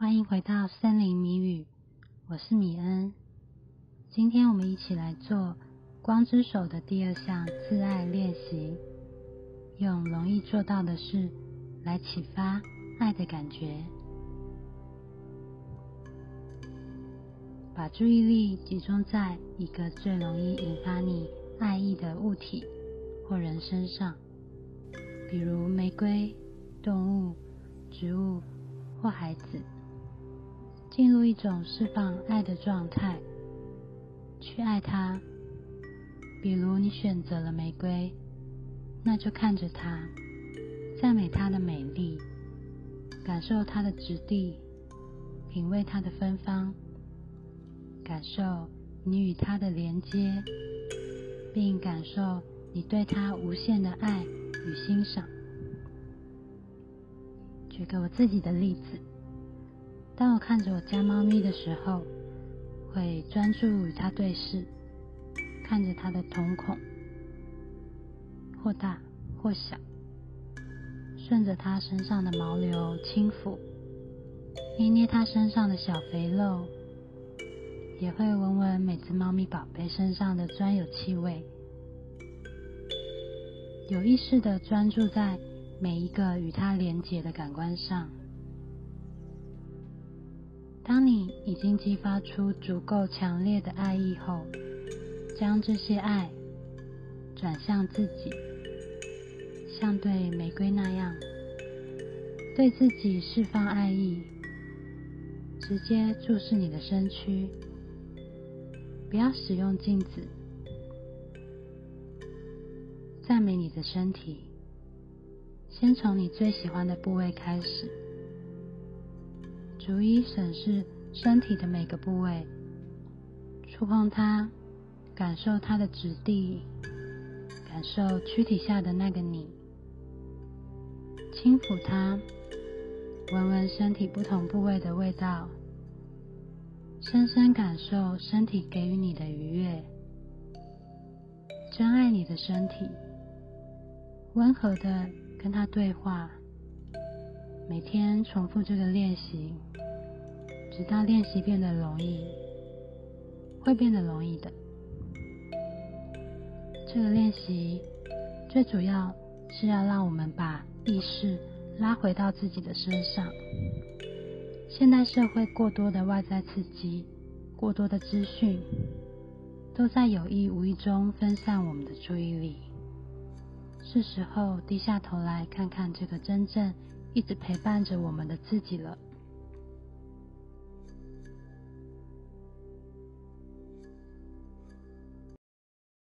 欢迎回到森林谜语，我是米恩。今天我们一起来做光之手的第二项自爱练习，用容易做到的事来启发爱的感觉。把注意力集中在一个最容易引发你爱意的物体或人身上，比如玫瑰、动物、植物或孩子，进入一种释放爱的状态，去爱它。比如你选择了玫瑰，那就看着它，赞美它的美丽，感受它的质地，品味它的芬芳。感受你与它的连接，并感受你对它无限的爱与欣赏。举个我自己的例子，当我看着我家猫咪的时候，会专注与它对视，看着它的瞳孔，或大或小，顺着它身上的毛流轻抚，捏捏它身上的小肥肉。也会闻闻每只猫咪宝贝身上的专有气味，有意识的专注在每一个与它连接的感官上。当你已经激发出足够强烈的爱意后，将这些爱转向自己，像对玫瑰那样，对自己释放爱意，直接注视你的身躯。不要使用镜子，赞美你的身体。先从你最喜欢的部位开始，逐一审视身体的每个部位，触碰它，感受它的质地，感受躯体下的那个你，轻抚它，闻闻身体不同部位的味道。深深感受身体给予你的愉悦，珍爱你的身体，温和的跟他对话。每天重复这个练习，直到练习变得容易，会变得容易的。这个练习最主要是要让我们把意识拉回到自己的身上。现代社会过多的外在刺激，过多的资讯，都在有意无意中分散我们的注意力。是时候低下头来看看这个真正一直陪伴着我们的自己了。